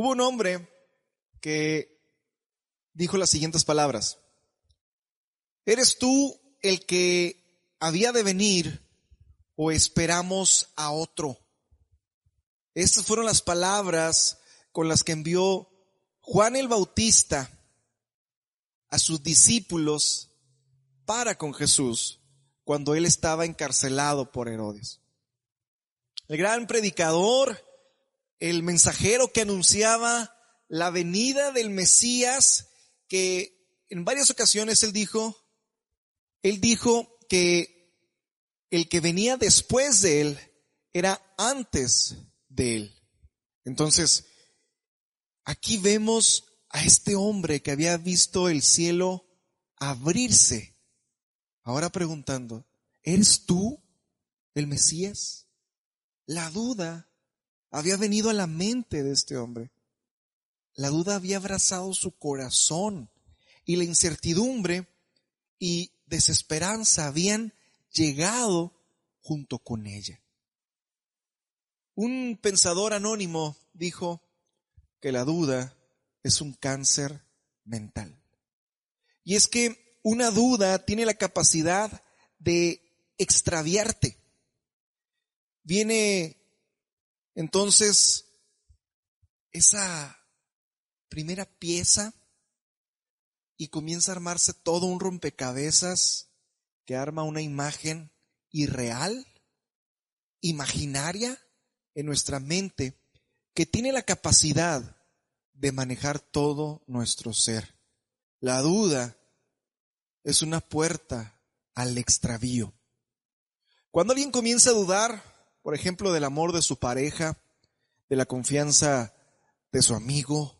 Hubo un hombre que dijo las siguientes palabras. ¿Eres tú el que había de venir o esperamos a otro? Estas fueron las palabras con las que envió Juan el Bautista a sus discípulos para con Jesús cuando él estaba encarcelado por Herodes. El gran predicador, el mensajero que anunciaba la venida del Mesías, que en varias ocasiones él dijo, él dijo que el que venía después de él era antes de él. Entonces, aquí vemos a este hombre que había visto el cielo abrirse, ahora preguntando, ¿eres tú el Mesías? La duda había venido a la mente de este hombre. La duda había abrazado su corazón y la incertidumbre y desesperanza habían llegado junto con ella. Un pensador anónimo dijo que la duda es un cáncer mental. Y es que una duda tiene la capacidad de extraviarte. Viene entonces esa primera pieza y comienza a armarse todo un rompecabezas que arma una imagen irreal, imaginaria, en nuestra mente que tiene la capacidad de manejar todo nuestro ser. La duda es una puerta al extravío. Cuando alguien comienza a dudar, por ejemplo, del amor de su pareja, de la confianza de su amigo,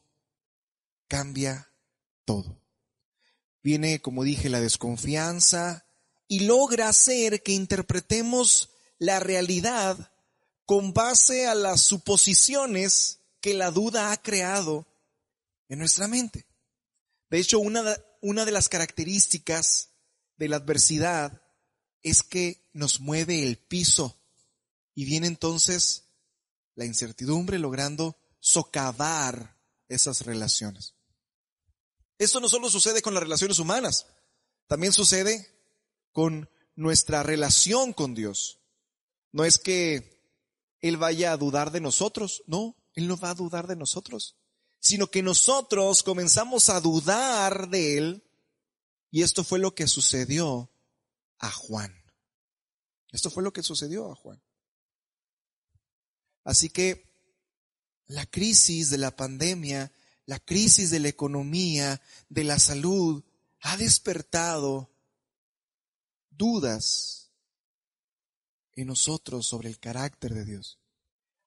cambia todo. Viene, como dije, la desconfianza y logra hacer que interpretemos la realidad con base a las suposiciones que la duda ha creado en nuestra mente. De hecho, una de, una de las características de la adversidad es que nos mueve el piso y viene entonces la incertidumbre logrando socavar esas relaciones. Esto no solo sucede con las relaciones humanas, también sucede con nuestra relación con Dios. No es que él vaya a dudar de nosotros. No, Él no va a dudar de nosotros, sino que nosotros comenzamos a dudar de Él. Y esto fue lo que sucedió a Juan. Esto fue lo que sucedió a Juan. Así que la crisis de la pandemia, la crisis de la economía, de la salud, ha despertado dudas en nosotros sobre el carácter de Dios.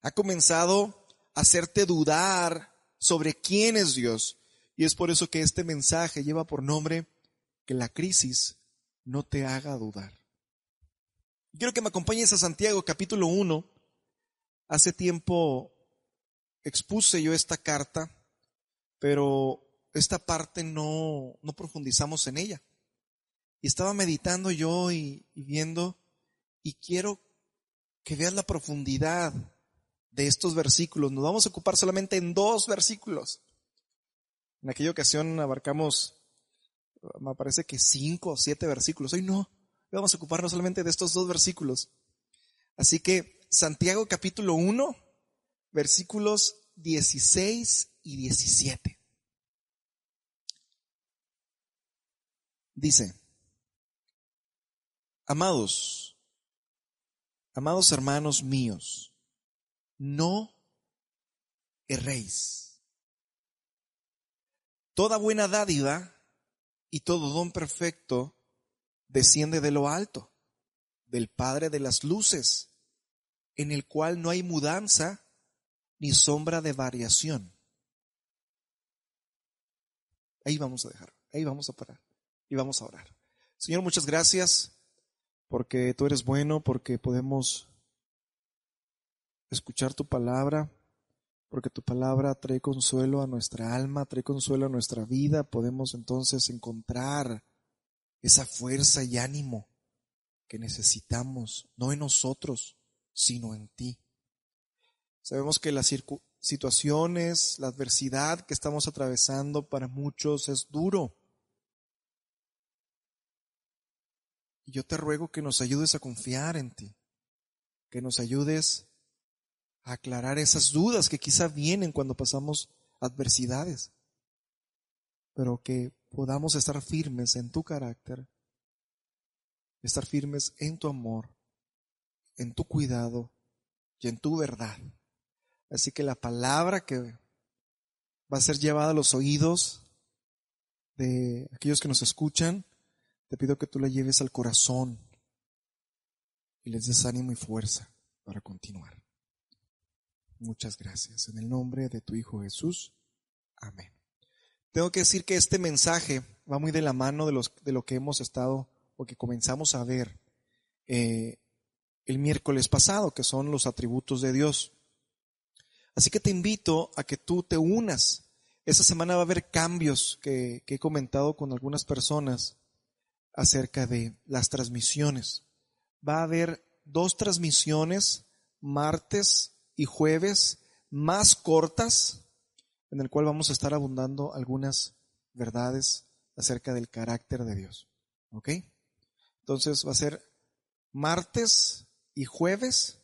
Ha comenzado a hacerte dudar sobre quién es Dios. Y es por eso que este mensaje lleva por nombre que la crisis no te haga dudar. Quiero que me acompañes a Santiago capítulo 1. Hace tiempo expuse yo esta carta, pero esta parte no, no profundizamos en ella. Y estaba meditando yo y, viendo y quiero que veas la profundidad de estos versículos. Nos vamos a ocupar solamente en dos versículos. En aquella ocasión abarcamos, me parece que cinco o siete versículos. Hoy no, vamos a ocuparnos solamente de estos dos versículos. Así que Santiago capítulo 1, versículos 16 y 17. Dice, amados, Amados hermanos míos, no erréis. Toda buena dádiva y todo don perfecto desciende de lo alto, del Padre de las Luces, en el cual no hay mudanza ni sombra de variación. Ahí vamos a dejar, ahí vamos a parar y vamos a orar. Señor, muchas gracias porque tú eres bueno, porque podemos escuchar tu palabra, porque tu palabra trae consuelo a nuestra alma, trae consuelo a nuestra vida, podemos entonces encontrar esa fuerza y ánimo que necesitamos, no en nosotros, sino en ti. Sabemos que las situaciones, la adversidad que estamos atravesando para muchos es duro. Y yo te ruego que nos ayudes a confiar en ti, que nos ayudes a aclarar esas dudas que quizá vienen cuando pasamos adversidades, pero que podamos estar firmes en tu carácter, estar firmes en tu amor, en tu cuidado y en tu verdad. Así que la palabra que va a ser llevada a los oídos de aquellos que nos escuchan, te pido que tú la lleves al corazón y les des ánimo y fuerza para continuar. Muchas gracias. En el nombre de tu Hijo Jesús. Amén. Tengo que decir que este mensaje va muy de la mano de, los, de lo que hemos estado o que comenzamos a ver eh, el miércoles pasado, que son los atributos de Dios. Así que te invito a que tú te unas. Esta semana va a haber cambios que, que he comentado con algunas personas acerca de las transmisiones. Va a haber dos transmisiones, martes y jueves, más cortas, en el cual vamos a estar abundando algunas verdades acerca del carácter de Dios. ¿Ok? Entonces va a ser martes y jueves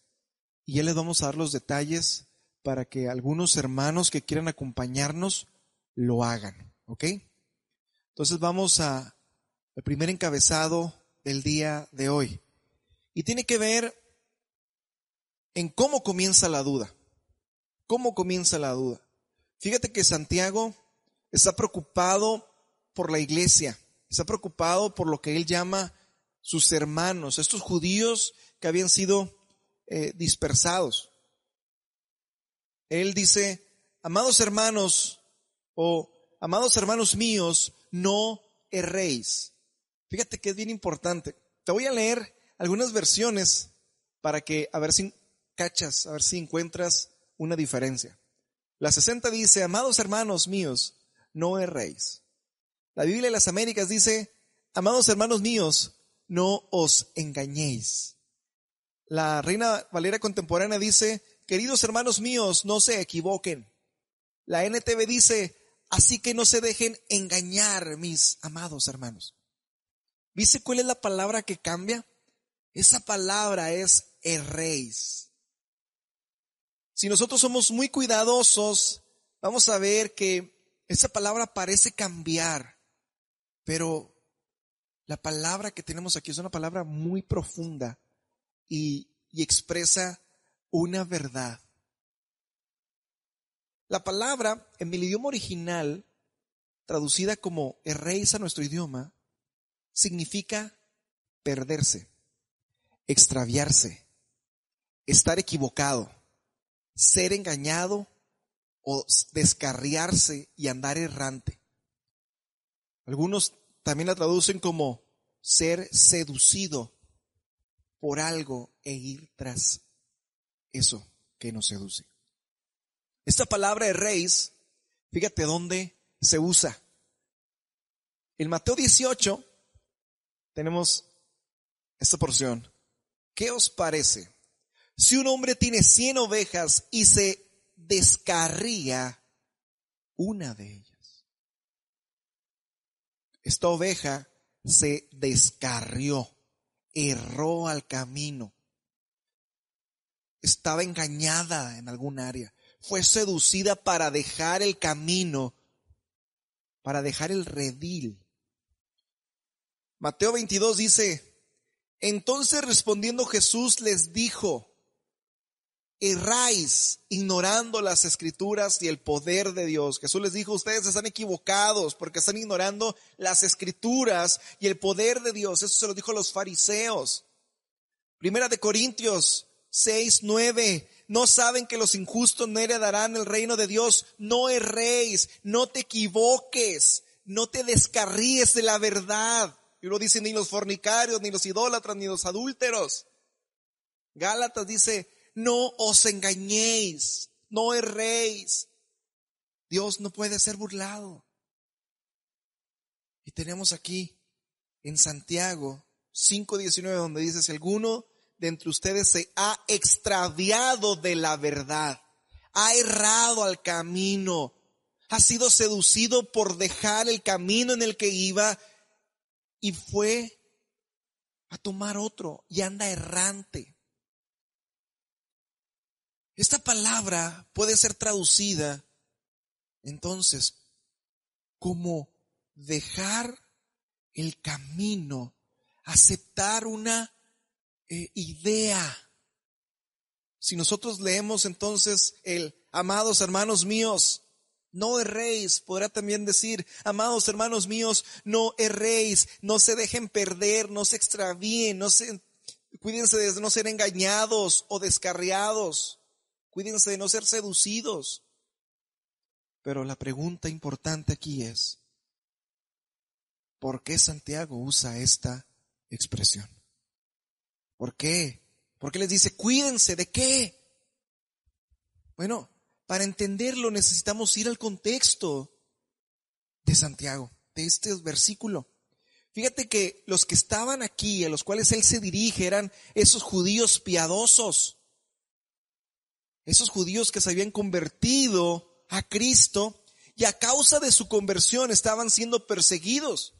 y ya les vamos a dar los detalles para que algunos hermanos que quieran acompañarnos lo hagan. ¿Ok? Entonces vamos a el primer encabezado del día de hoy. Y tiene que ver en cómo comienza la duda. ¿Cómo comienza la duda? Fíjate que Santiago está preocupado por la iglesia, está preocupado por lo que él llama sus hermanos, estos judíos que habían sido eh, dispersados. Él dice, amados hermanos o amados hermanos míos, no erréis. Fíjate que es bien importante. Te voy a leer algunas versiones para que a ver si cachas, a ver si encuentras una diferencia. La 60 dice, amados hermanos míos, no erréis. La Biblia de las Américas dice, amados hermanos míos, no os engañéis. La Reina Valera Contemporánea dice, queridos hermanos míos, no se equivoquen. La NTV dice, así que no se dejen engañar, mis amados hermanos. ¿Viste cuál es la palabra que cambia? Esa palabra es erréis. Si nosotros somos muy cuidadosos, vamos a ver que esa palabra parece cambiar, pero la palabra que tenemos aquí es una palabra muy profunda y, expresa una verdad. La palabra en el idioma original, traducida como erréis a nuestro idioma, significa perderse, extraviarse, estar equivocado, ser engañado o descarriarse y andar errante. Algunos también la traducen como ser seducido por algo e ir tras eso que nos seduce. Esta palabra de reis, fíjate dónde se usa. En Mateo 18 tenemos esta porción. ¿Qué os parece? Si un hombre tiene cien ovejas y se descarría una de ellas. Esta oveja se descarrió, erró al camino, estaba engañada en algún área, fue seducida para dejar el camino, para dejar el redil. Mateo 22 dice, entonces respondiendo Jesús les dijo, erráis ignorando las escrituras y el poder de Dios. Jesús les dijo, ustedes están equivocados porque están ignorando las escrituras y el poder de Dios. Eso se lo dijo a los fariseos. Primera de Corintios 6, 9. No saben que los injustos no heredarán el reino de Dios. No erréis, no te equivoques, no te descarríes de la verdad. Y lo dicen ni los fornicarios, ni los idólatras, ni los adúlteros. Gálatas dice, no os engañéis, no erréis. Dios no puede ser burlado. Y tenemos aquí en Santiago 5.19 donde dice, si alguno de entre ustedes se ha extraviado de la verdad, ha errado al camino, ha sido seducido por dejar el camino en el que iba y fue a tomar otro y anda errante. Esta palabra puede ser traducida entonces como dejar el camino, aceptar una eh, idea. Si nosotros leemos entonces el, amados hermanos míos, no erréis, podrá también decir, amados hermanos míos, no erréis, no se dejen perder, no se extravíen, no se, cuídense de no ser engañados o descarriados. Cuídense de no ser seducidos. Pero la pregunta importante aquí es, ¿por qué Santiago usa esta expresión? ¿Por qué? ¿Por qué les dice, cuídense de qué? Bueno, para entenderlo necesitamos ir al contexto de Santiago, de este versículo. Fíjate que los que estaban aquí, a los cuales él se dirige, eran esos judíos piadosos esos judíos que se habían convertido a Cristo y a causa de su conversión estaban siendo perseguidos.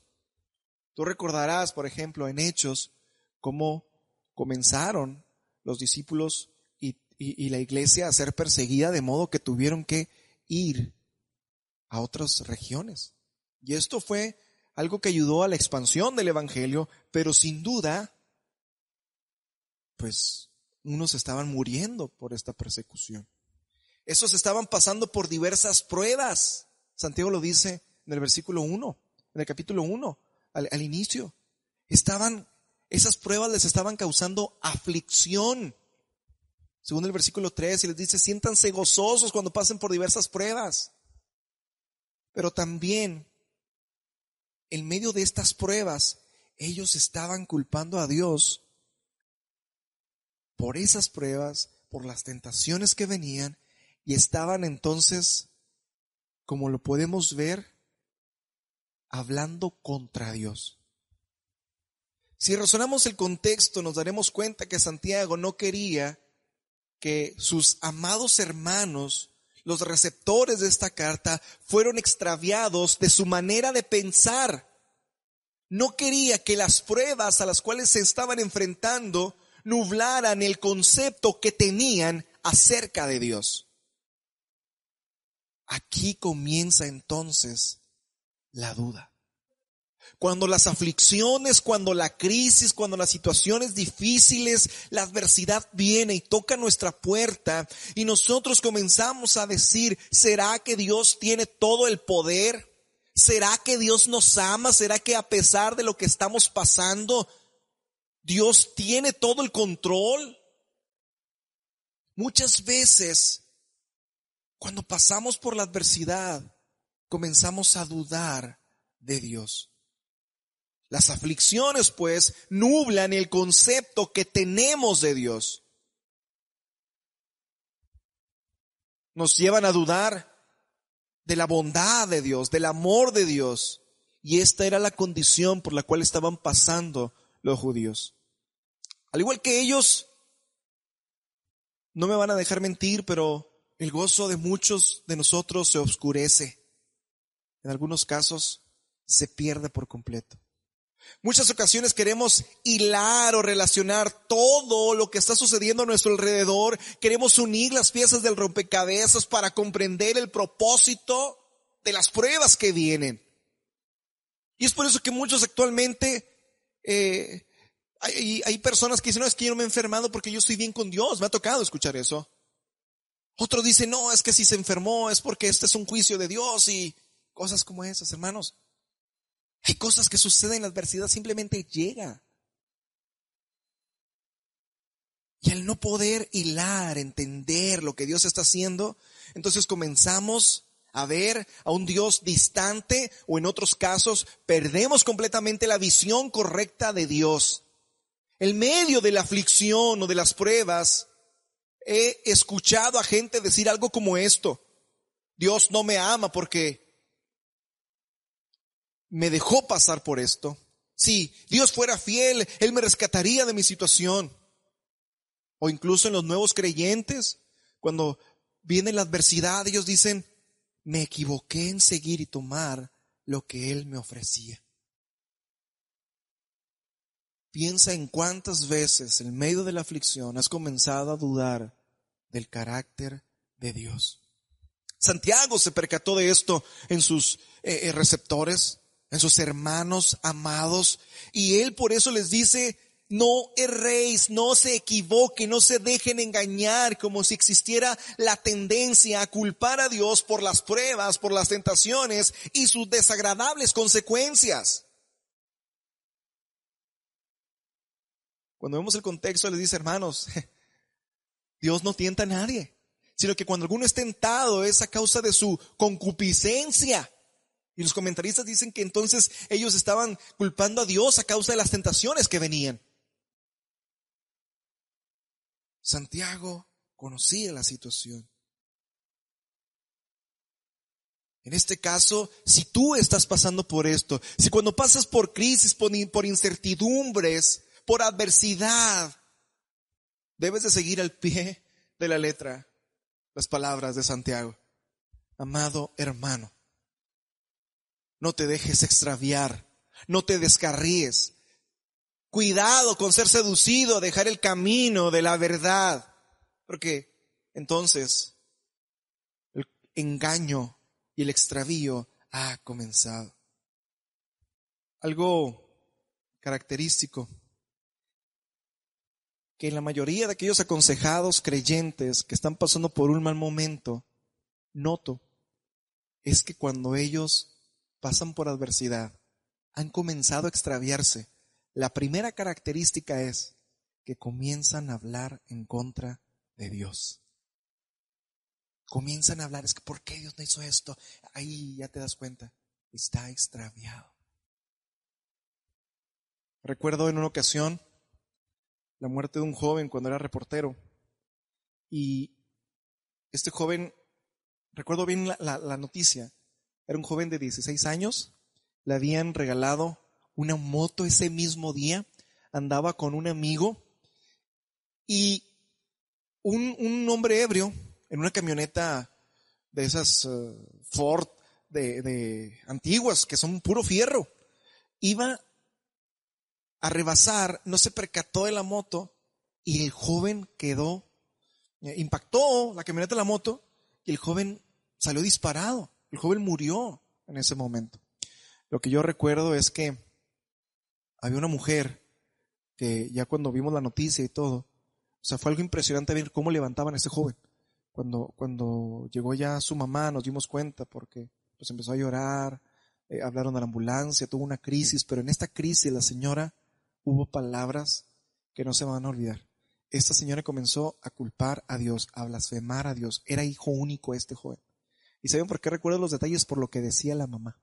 Tú recordarás, por ejemplo, en Hechos, cómo comenzaron los discípulos y, la iglesia a ser perseguida de modo que tuvieron que ir a otras regiones. Y esto fue algo que ayudó a la expansión del Evangelio, pero sin duda, pues unos estaban muriendo por esta persecución. Esos estaban pasando por diversas pruebas. Santiago lo dice en el versículo 1, en el capítulo 1, al, inicio. Estaban, esas pruebas les estaban causando aflicción. Según el versículo 3, y les dice, siéntanse gozosos cuando pasen por diversas pruebas. Pero también, en medio de estas pruebas, ellos estaban culpando a Dios por esas pruebas, por las tentaciones que venían, y estaban entonces, como lo podemos ver, hablando contra Dios. Si razonamos el contexto, nos daremos cuenta que Santiago no quería que sus amados hermanos, los receptores de esta carta, fueron extraviados de su manera de pensar. No quería que las pruebas a las cuales se estaban enfrentando nublaran el concepto que tenían acerca de Dios. Aquí comienza entonces la duda. Cuando las aflicciones, cuando la crisis, cuando las situaciones difíciles, la adversidad viene y toca nuestra puerta y nosotros comenzamos a decir, ¿será que Dios tiene todo el poder? ¿Será que Dios nos ama? ¿Será que a pesar de lo que estamos pasando, Dios tiene todo el control. Muchas veces, cuando pasamos por la adversidad, comenzamos a dudar de Dios. Las aflicciones, pues, nublan el concepto que tenemos de Dios. Nos llevan a dudar de la bondad de Dios, del amor de Dios. Y esta era la condición por la cual estaban pasando los judíos. Al igual que ellos, no me van a dejar mentir, pero el gozo de muchos de nosotros se oscurece. En algunos casos se pierde por completo. Muchas ocasiones queremos hilar o relacionar todo lo que está sucediendo a nuestro alrededor. Queremos unir las piezas del rompecabezas para comprender el propósito de las pruebas que vienen. Y es por eso que muchos actualmente eh, hay, personas que dicen, no, es que yo me he enfermado porque yo estoy bien con Dios. Me ha tocado escuchar eso. Otro dice, no, es que si se enfermó es porque este es un juicio de Dios y cosas como esas, hermanos. Hay cosas que suceden, la adversidad simplemente llega. al no poder hilar, entender lo que Dios está haciendo, entonces comenzamos a ver a un Dios distante o en otros casos perdemos completamente la visión correcta de Dios. En medio de la aflicción o de las pruebas, he escuchado a gente decir algo como esto. Dios no me ama porque me dejó pasar por esto. Si Dios fuera fiel, Él me rescataría de mi situación. O incluso en los nuevos creyentes, cuando viene la adversidad, ellos dicen, me equivoqué en seguir y tomar lo que Él me ofrecía. Piensa en cuántas veces en medio de la aflicción has comenzado a dudar del carácter de Dios. Santiago se percató de esto en sus eh, eh, receptores, en sus hermanos amados, y él por eso les dice, no erréis, no se equivoquen, no se dejen engañar como si existiera la tendencia a culpar a Dios por las pruebas, por las tentaciones y sus desagradables consecuencias. Cuando vemos el contexto, les dice, hermanos, Dios no tienta a nadie, sino que cuando alguno es tentado es a causa de su concupiscencia. Y los comentaristas dicen que entonces ellos estaban culpando a Dios a causa de las tentaciones que venían. Santiago conocía la situación. En este caso, si tú estás pasando por esto, si cuando pasas por crisis, por, incertidumbres, por adversidad, debes de seguir al pie de la letra las palabras de Santiago. Amado hermano, no te dejes extraviar, no te descarríes. Cuidado con ser seducido, dejar el camino de la verdad, porque entonces el engaño y el extravío ha comenzado. Algo característico que la mayoría de aquellos aconsejados creyentes que están pasando por un mal momento, noto, es que cuando ellos pasan por adversidad, han comenzado a extraviarse. La primera característica es que comienzan a hablar en contra de Dios. Comienzan a hablar, es que ¿por qué Dios no hizo esto? Ahí ya te das cuenta, está extraviado. Recuerdo en una ocasión la muerte de un joven cuando era reportero. Y este joven, recuerdo bien la, noticia, era un joven de 16 años, le habían regalado una moto ese mismo día, andaba con un amigo y un, hombre ebrio en una camioneta de esas eh, Ford de, de antiguas que son puro fierro, iba a rebasar, no se percató de la moto y el joven quedó, eh, impactó la camioneta de la moto y el joven salió disparado. El joven murió en ese momento. Lo que yo recuerdo es que había una mujer que ya cuando vimos la noticia y todo, o sea, fue algo impresionante ver cómo levantaban a ese joven. Cuando, cuando llegó ya su mamá nos dimos cuenta porque pues empezó a llorar, eh, hablaron de la ambulancia, tuvo una crisis, pero en esta crisis la señora hubo palabras que no se van a olvidar. Esta señora comenzó a culpar a Dios, a blasfemar a Dios. Era hijo único este joven. ¿Y saben por qué recuerdo los detalles? Por lo que decía la mamá.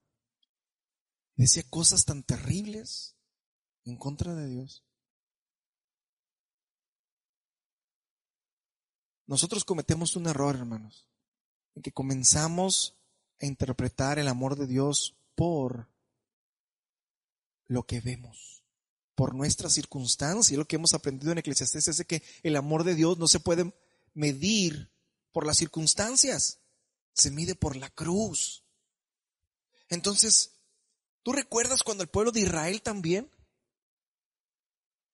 Decía cosas tan terribles en contra de Dios. Nosotros cometemos un error, hermanos, en que comenzamos a interpretar el amor de Dios por lo que vemos por nuestra circunstancia. Lo que hemos aprendido en Eclesiastés es que el amor de Dios no se puede medir por las circunstancias, se mide por la cruz. Entonces, ¿tú recuerdas cuando el pueblo de Israel también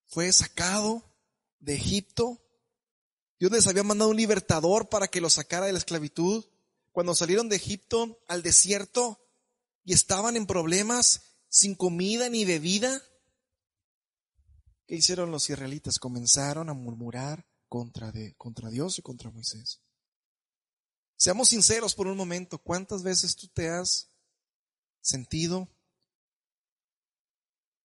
fue sacado de Egipto? Dios les había mandado un libertador para que los sacara de la esclavitud. Cuando salieron de Egipto al desierto y estaban en problemas sin comida ni bebida, ¿Qué hicieron los israelitas? Comenzaron a murmurar contra, de, contra Dios y contra Moisés. Seamos sinceros por un momento, ¿cuántas veces tú te has sentido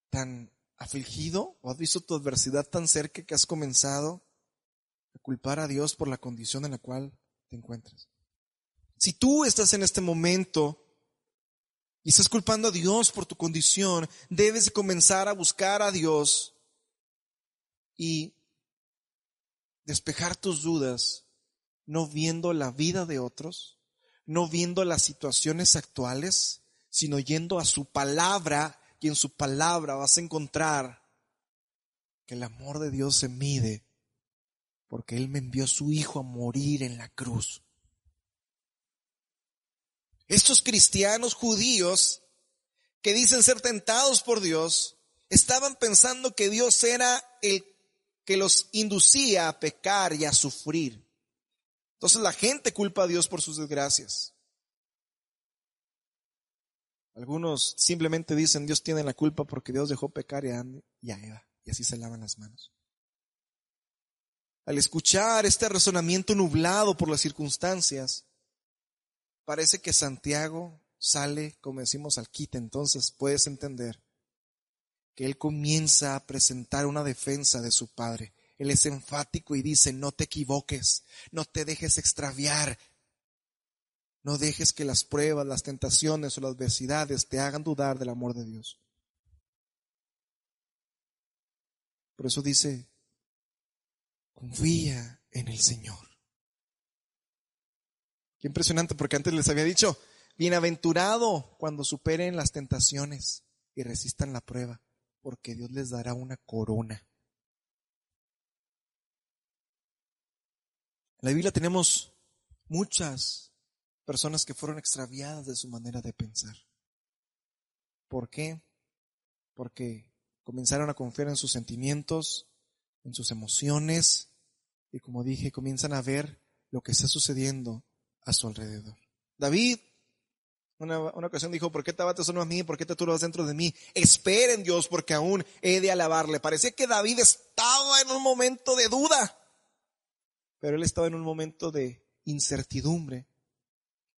tan afligido o has visto tu adversidad tan cerca que has comenzado culpar a Dios por la condición en la cual te encuentras. Si tú estás en este momento y estás culpando a Dios por tu condición, debes comenzar a buscar a Dios y despejar tus dudas, no viendo la vida de otros, no viendo las situaciones actuales, sino yendo a su palabra y en su palabra vas a encontrar que el amor de Dios se mide porque Él me envió a su Hijo a morir en la cruz. Estos cristianos judíos que dicen ser tentados por Dios, estaban pensando que Dios era el que los inducía a pecar y a sufrir. Entonces la gente culpa a Dios por sus desgracias. Algunos simplemente dicen Dios tiene la culpa porque Dios dejó pecar y a, Eva. Y así se lavan las manos. Al escuchar este razonamiento nublado por las circunstancias, parece que Santiago sale, como decimos, al quite. Entonces puedes entender que él comienza a presentar una defensa de su padre. Él es enfático y dice, no te equivoques, no te dejes extraviar, no dejes que las pruebas, las tentaciones o las adversidades te hagan dudar del amor de Dios. Por eso dice, confía en el Señor. Qué impresionante, porque antes les había dicho, bienaventurado cuando superen las tentaciones y resistan la prueba, porque Dios les dará una corona. En la Biblia tenemos muchas personas que fueron extraviadas de su manera de pensar. ¿Por qué? Porque comenzaron a confiar en sus sentimientos, en sus emociones y como dije, comienzan a ver lo que está sucediendo a su alrededor. David, una, ocasión dijo, ¿por qué te abates solo a mí? ¿Por qué te turbas dentro de mí? Esperen Dios porque aún he de alabarle. Parecía que David estaba en un momento de duda, pero él estaba en un momento de incertidumbre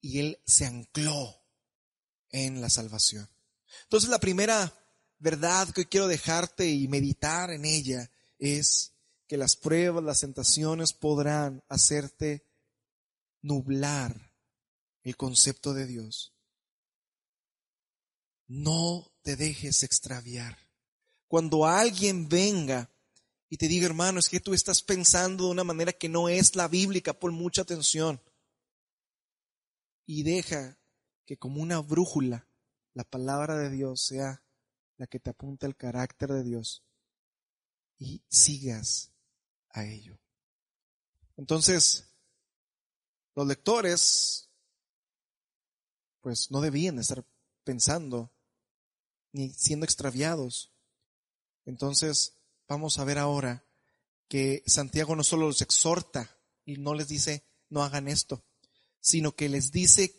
y él se ancló en la salvación. Entonces la primera verdad que quiero dejarte y meditar en ella es que las pruebas, las tentaciones podrán hacerte nublar el concepto de Dios. No te dejes extraviar. Cuando alguien venga y te diga, hermano, es que tú estás pensando de una manera que no es la bíblica, pon mucha atención. Y deja que como una brújula la palabra de Dios sea la que te apunta el carácter de Dios y sigas a ello. Entonces, los lectores, pues no debían estar pensando ni siendo extraviados. Entonces, vamos a ver ahora que Santiago no solo los exhorta y no les dice, no hagan esto, sino que les dice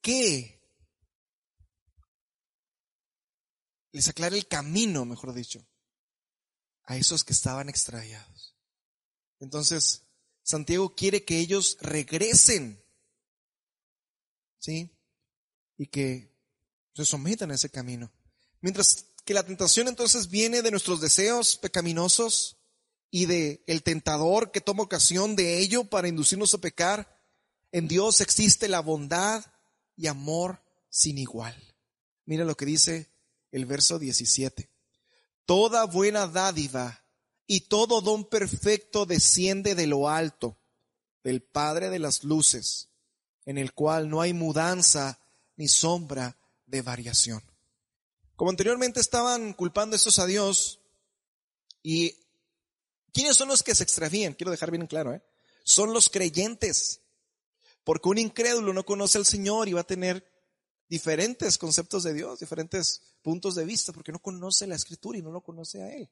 que les aclara el camino, mejor dicho, a esos que estaban extraviados. Entonces, Santiago quiere que ellos regresen, ¿sí? Y que se sometan a ese camino. Mientras que la tentación entonces viene de nuestros deseos pecaminosos y de el tentador que toma ocasión de ello para inducirnos a pecar, en Dios existe la bondad y amor sin igual. Mira lo que dice el verso 17. Toda buena dádiva y todo don perfecto desciende de lo alto, del Padre de las Luces, en el cual no hay mudanza ni sombra de variación. Como anteriormente estaban culpando estos a Dios, y ¿quiénes son los que se extravían? Quiero dejar bien claro, ¿eh? Son los creyentes. Porque un incrédulo no conoce al Señor y va a tener diferentes conceptos de Dios, diferentes puntos de vista, porque no conoce la escritura y no lo conoce a Él.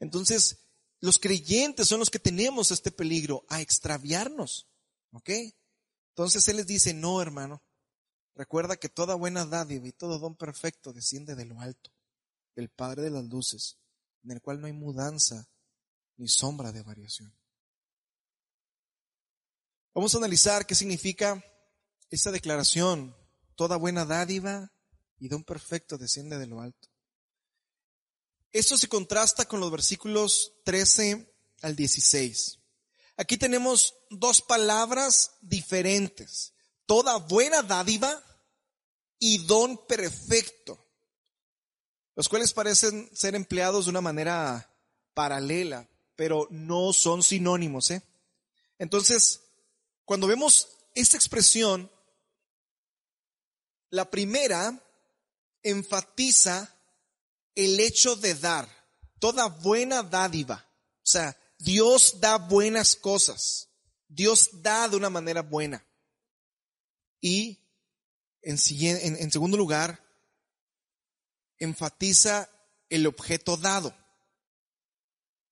Entonces, los creyentes son los que tenemos este peligro, a extraviarnos. ¿Ok? Entonces Él les dice, no, hermano, recuerda que toda buena dádiva y todo don perfecto desciende de lo alto, del Padre de las Luces, en el cual no hay mudanza ni sombra de variación. Vamos a analizar qué significa esta declaración Toda buena dádiva y don perfecto desciende de lo alto. Esto se contrasta con los versículos 13 al 16. aquí tenemos dos palabras diferentes. Toda buena dádiva y don perfecto, los cuales parecen ser empleados de una manera paralela, pero no son sinónimos. ¿eh? Entonces, cuando vemos esta expresión, la primera enfatiza el hecho de dar, toda buena dádiva. O sea, Dios da buenas cosas. Dios da de una manera buena. Y en, en, segundo lugar, enfatiza el objeto dado.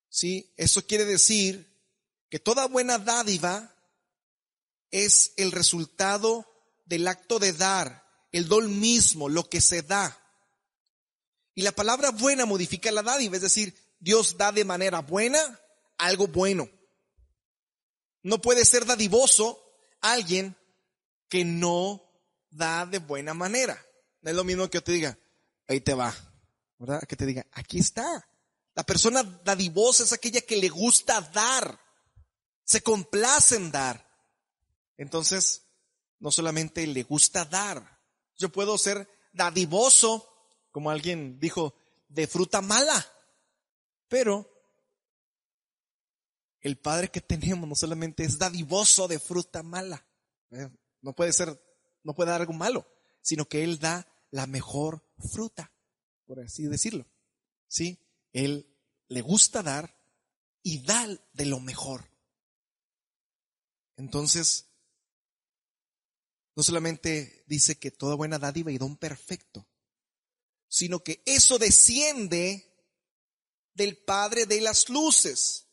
¿Sí? Eso quiere decir que toda buena dádiva es el resultado del acto de dar, el don mismo, lo que se da. Y la palabra buena modifica la dádiva, es decir, Dios da de manera buena algo bueno. No puede ser dadivoso alguien que no da de buena manera. No es lo mismo que yo te diga, ahí te va, ¿verdad? Que te diga, aquí está. La persona dadivosa es aquella que le gusta dar, se complace en dar. Entonces, no solamente le gusta dar, yo puedo ser dadivoso, como alguien dijo, de fruta mala, pero el Padre que tenemos no solamente es dadivoso de fruta mala, ¿eh? No puede ser, no puede dar algo malo, sino que Él da la mejor fruta, por así decirlo. ¿Sí? Él le gusta dar y da de lo mejor. Entonces, no solamente dice que toda buena dádiva y don perfecto, sino que eso desciende del Padre de las luces,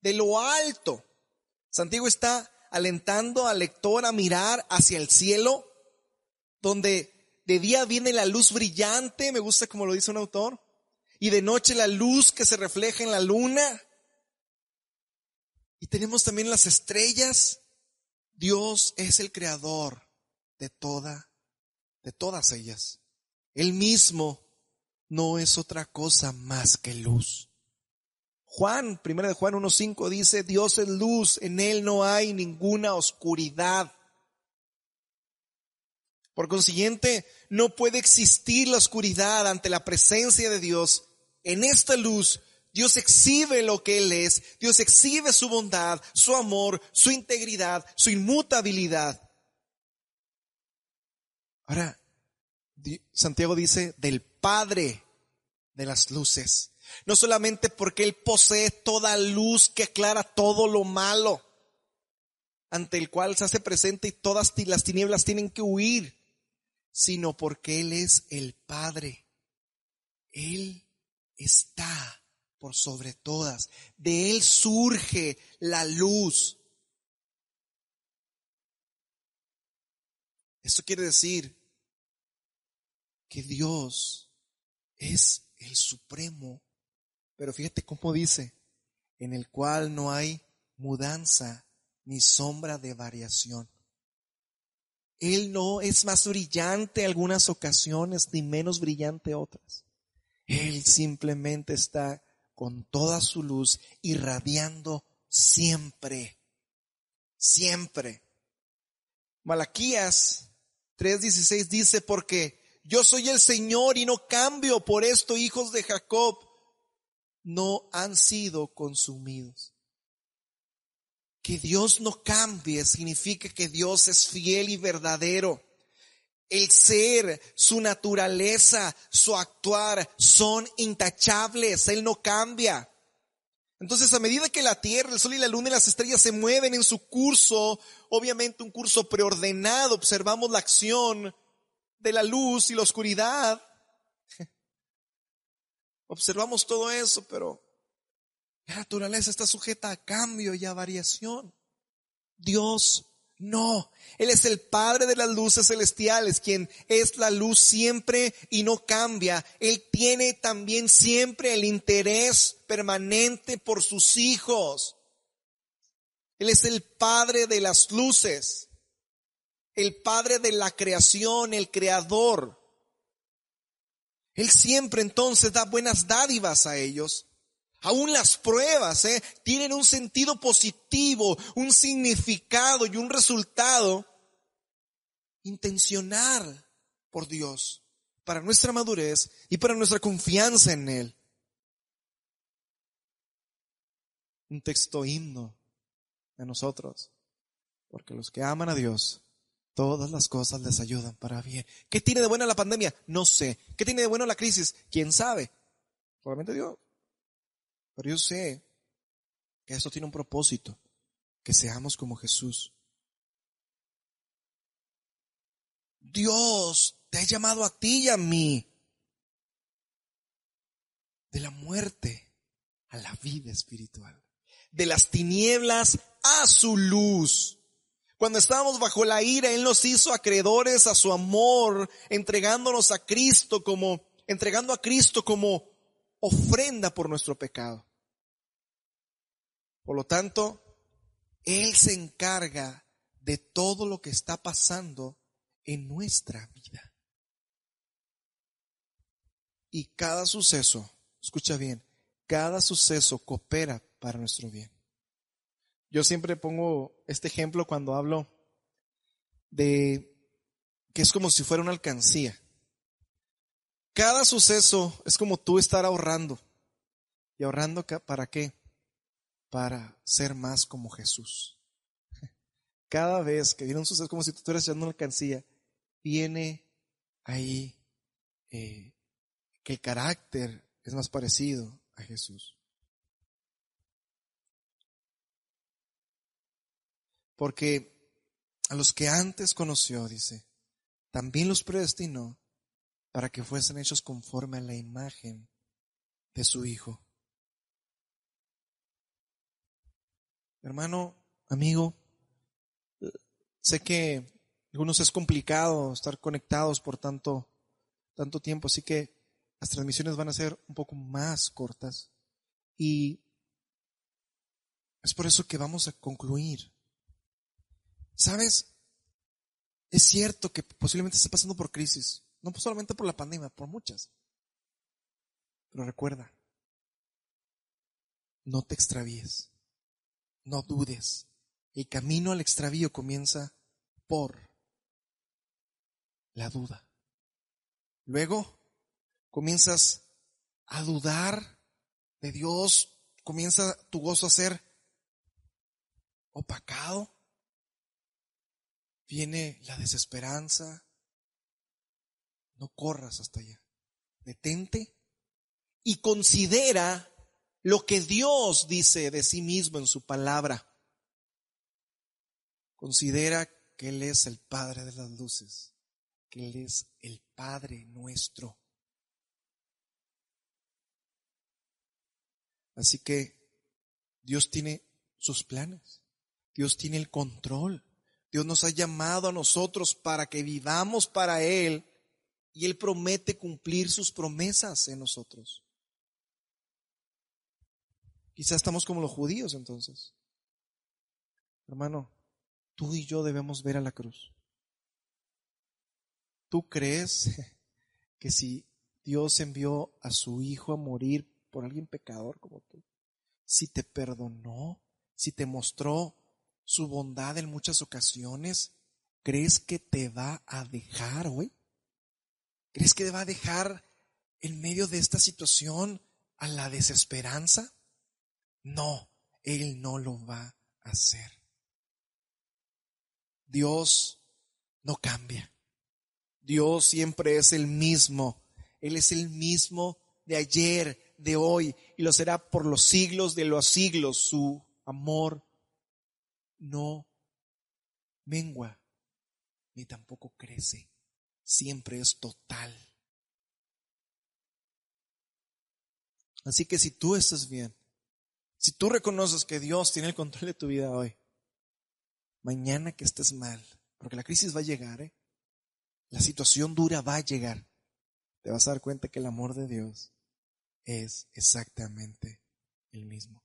de lo alto. Santiago está alentando al lector a mirar hacia el cielo, donde de día viene la luz brillante, me gusta como lo dice un autor, y de noche la luz que se refleja en la luna. Y tenemos también las estrellas. Dios es el creador de toda, de todas ellas. Él mismo no es otra cosa más que luz. Juan, primera de Juan 1.5 dice, Dios es luz, en Él no hay ninguna oscuridad. Por consiguiente, no puede existir la oscuridad ante la presencia de Dios. En esta luz, Dios exhibe lo que Él es, Dios exhibe su bondad, su amor, su integridad, su inmutabilidad. Ahora, Santiago dice del Padre de las luces. No solamente porque Él posee toda luz que aclara todo lo malo, ante el cual se hace presente y todas las tinieblas tienen que huir, sino porque Él es el Padre. Él está por sobre todas. De Él surge la luz. Esto quiere decir que Dios es el supremo pero fíjate cómo dice, en el cual no hay mudanza ni sombra de variación. Él no es más brillante algunas ocasiones ni menos brillante otras. Él simplemente está con toda su luz irradiando siempre, siempre. Malaquías 3:16 dice, porque yo soy el Señor y no cambio, por esto hijos de Jacob no han sido consumidos. Que Dios no cambie significa que Dios es fiel y verdadero. El ser, su naturaleza, su actuar son intachables. Él no cambia. Entonces, a medida que la Tierra, el Sol y la Luna y las estrellas se mueven en su curso, obviamente un curso preordenado, observamos la acción de la luz y la oscuridad, Observamos todo eso, pero la naturaleza está sujeta a cambio y a variación. Dios no. Él es el Padre de las luces celestiales, quien es la luz siempre y no cambia. Él tiene también siempre el interés permanente por sus hijos. Él es el Padre de las luces, el Padre de la creación, el Creador. Él siempre entonces da buenas dádivas a ellos, Aún las pruebas ¿eh? tienen un sentido positivo, un significado y un resultado intencional por Dios para nuestra madurez y para nuestra confianza en Él. Un texto himno de nosotros, porque los que aman a Dios, todas las cosas les ayudan para bien. ¿Qué tiene de buena la pandemia? No sé. ¿Qué tiene de bueno la crisis? ¿Quién sabe? Probablemente Dios. Pero yo sé que esto tiene un propósito, que seamos como Jesús. Dios te ha llamado a ti y a mí de la muerte a la vida espiritual, de las tinieblas a su luz. Cuando estábamos bajo la ira, Él nos hizo acreedores a su amor, entregándonos a Cristo como, entregando a Cristo como ofrenda por nuestro pecado. Por lo tanto, Él se encarga de todo lo que está pasando en nuestra vida. Y cada suceso, escucha bien, cada suceso coopera para nuestro bien. Yo siempre pongo este ejemplo cuando hablo de que es como si fuera una alcancía. Cada suceso es como tú estar ahorrando. ¿Y ahorrando para qué? Para ser más como Jesús. Cada vez que viene un suceso como si tú estuvieras echando una alcancía, viene ahí eh, que el carácter es más parecido a Jesús. Porque a los que antes conoció, dice, también los predestinó para que fuesen hechos conforme a la imagen de su Hijo. Hermano, amigo, sé que algunos es complicado estar conectados por tanto, tanto tiempo, así que las transmisiones van a ser un poco más cortas. Y es por eso que vamos a concluir ¿Sabes? Es cierto que posiblemente esté pasando por crisis, no solamente por la pandemia, por muchas. Pero recuerda, no te extravíes, no dudes. El camino al extravío comienza por la duda. Luego comienzas a dudar de Dios, comienza tu gozo a ser opacado viene la desesperanza, no corras hasta allá. Detente y considera lo que Dios dice de sí mismo en su palabra. Considera que Él es el Padre de las luces, que Él es el Padre nuestro. Así que Dios tiene sus planes, Dios tiene el control. Dios nos ha llamado a nosotros para que vivamos para Él y Él promete cumplir sus promesas en nosotros. Quizás estamos como los judíos entonces. Hermano, tú y yo debemos ver a la cruz. ¿Tú crees que si Dios envió a su Hijo a morir por alguien pecador como tú, si te perdonó, si te mostró su bondad en muchas ocasiones, ¿crees que te va a dejar hoy? ¿Crees que te va a dejar en medio de esta situación a la desesperanza? No, Él no lo va a hacer. Dios no cambia. Dios siempre es el mismo. Él es el mismo de ayer, de hoy, y lo será por los siglos de los siglos. Su amor no mengua ni tampoco crece, siempre es total. Así que si tú estás bien, si tú reconoces que Dios tiene el control de tu vida hoy, mañana que estés mal, porque la crisis va a llegar, ¿eh? la situación dura va a llegar, te vas a dar cuenta que el amor de Dios es exactamente el mismo.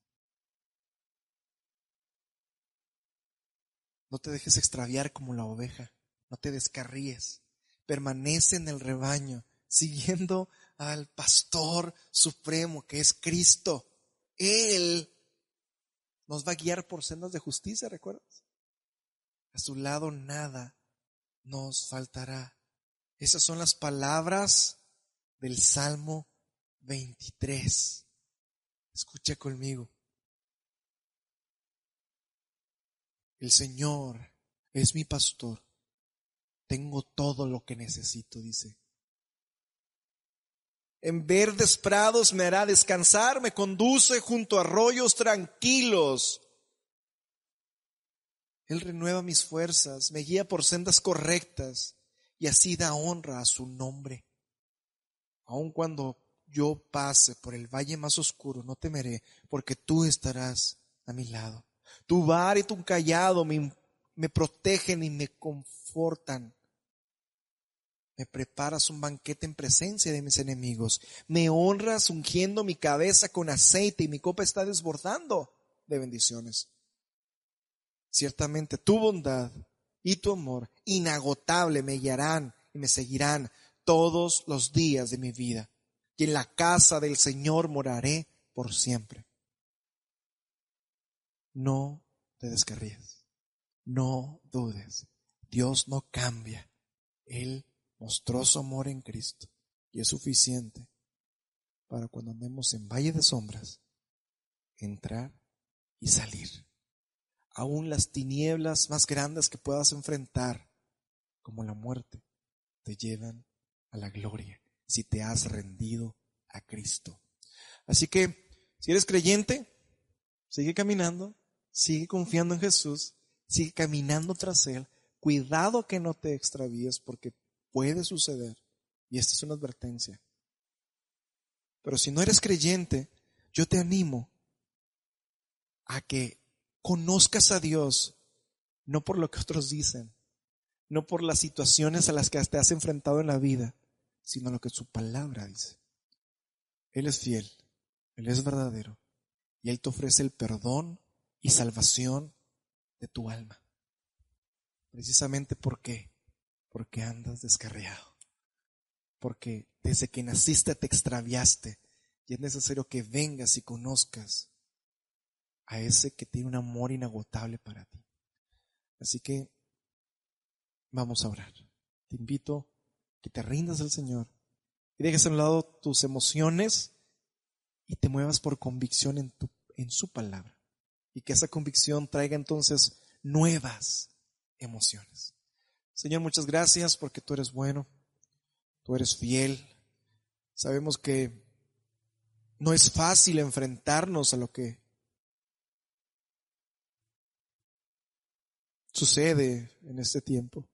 No te dejes extraviar como la oveja, no te descarríes. Permanece en el rebaño, siguiendo al pastor supremo que es Cristo. Él nos va a guiar por sendas de justicia, ¿recuerdas? A su lado nada nos faltará. Esas son las palabras del Salmo 23. Escucha conmigo. El Señor es mi pastor. Tengo todo lo que necesito, dice. En verdes prados me hará descansar, me conduce junto a arroyos tranquilos. Él renueva mis fuerzas, me guía por sendas correctas y así da honra a su nombre. Aun cuando yo pase por el valle más oscuro, no temeré, porque tú estarás a mi lado. Tu bar y tu callado me, me protegen y me confortan. Me preparas un banquete en presencia de mis enemigos. Me honras ungiendo mi cabeza con aceite y mi copa está desbordando de bendiciones. Ciertamente tu bondad y tu amor inagotable me guiarán y me seguirán todos los días de mi vida. Y en la casa del Señor moraré por siempre. No te descarríes. No dudes. Dios no cambia. Él mostró su amor en Cristo y es suficiente para cuando andemos en valle de sombras, entrar y salir. Aún las tinieblas más grandes que puedas enfrentar, como la muerte, te llevan a la gloria si te has rendido a Cristo. Así que, si eres creyente, sigue caminando, sigue confiando en Jesús, sigue caminando tras Él. Cuidado que no te extravíes porque Puede suceder. Y esta es una advertencia. Pero si no eres creyente, yo te animo a que conozcas a Dios, no por lo que otros dicen, no por las situaciones a las que te has enfrentado en la vida, sino lo que su palabra dice. Él es fiel, Él es verdadero, y Él te ofrece el perdón y salvación de tu alma. Precisamente porque porque andas descarriado. Porque desde que naciste te extraviaste y es necesario que vengas y conozcas a ese que tiene un amor inagotable para ti. Así que vamos a orar. Te invito a que te rindas al Señor y dejes a un lado tus emociones y te muevas por convicción en, tu, en su palabra. Y que esa convicción traiga entonces nuevas emociones. Señor, muchas gracias porque tú eres bueno, tú eres fiel. Sabemos que no es fácil enfrentarnos a lo que sucede en este tiempo.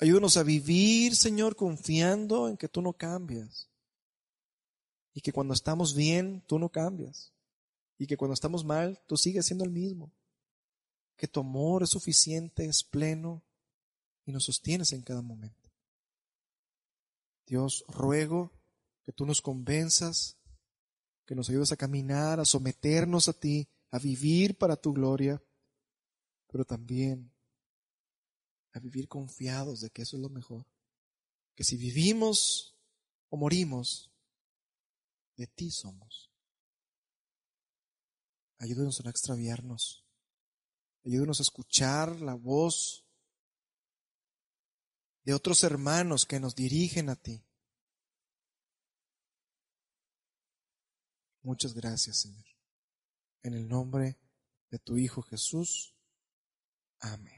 Ayúdanos a vivir, Señor, confiando en que tú no cambias. Y que cuando estamos bien, tú no cambias. Y que cuando estamos mal, tú sigues siendo el mismo que tu amor es suficiente, es pleno y nos sostienes en cada momento. Dios, ruego que tú nos convenzas, que nos ayudes a caminar, a someternos a ti, a vivir para tu gloria, pero también a vivir confiados de que eso es lo mejor. Que si vivimos o morimos, de ti somos. Ayúdanos a no extraviarnos. Ayúdanos a escuchar la voz de otros hermanos que nos dirigen a ti. Muchas gracias, Señor. En el nombre de tu Hijo Jesús. Amén.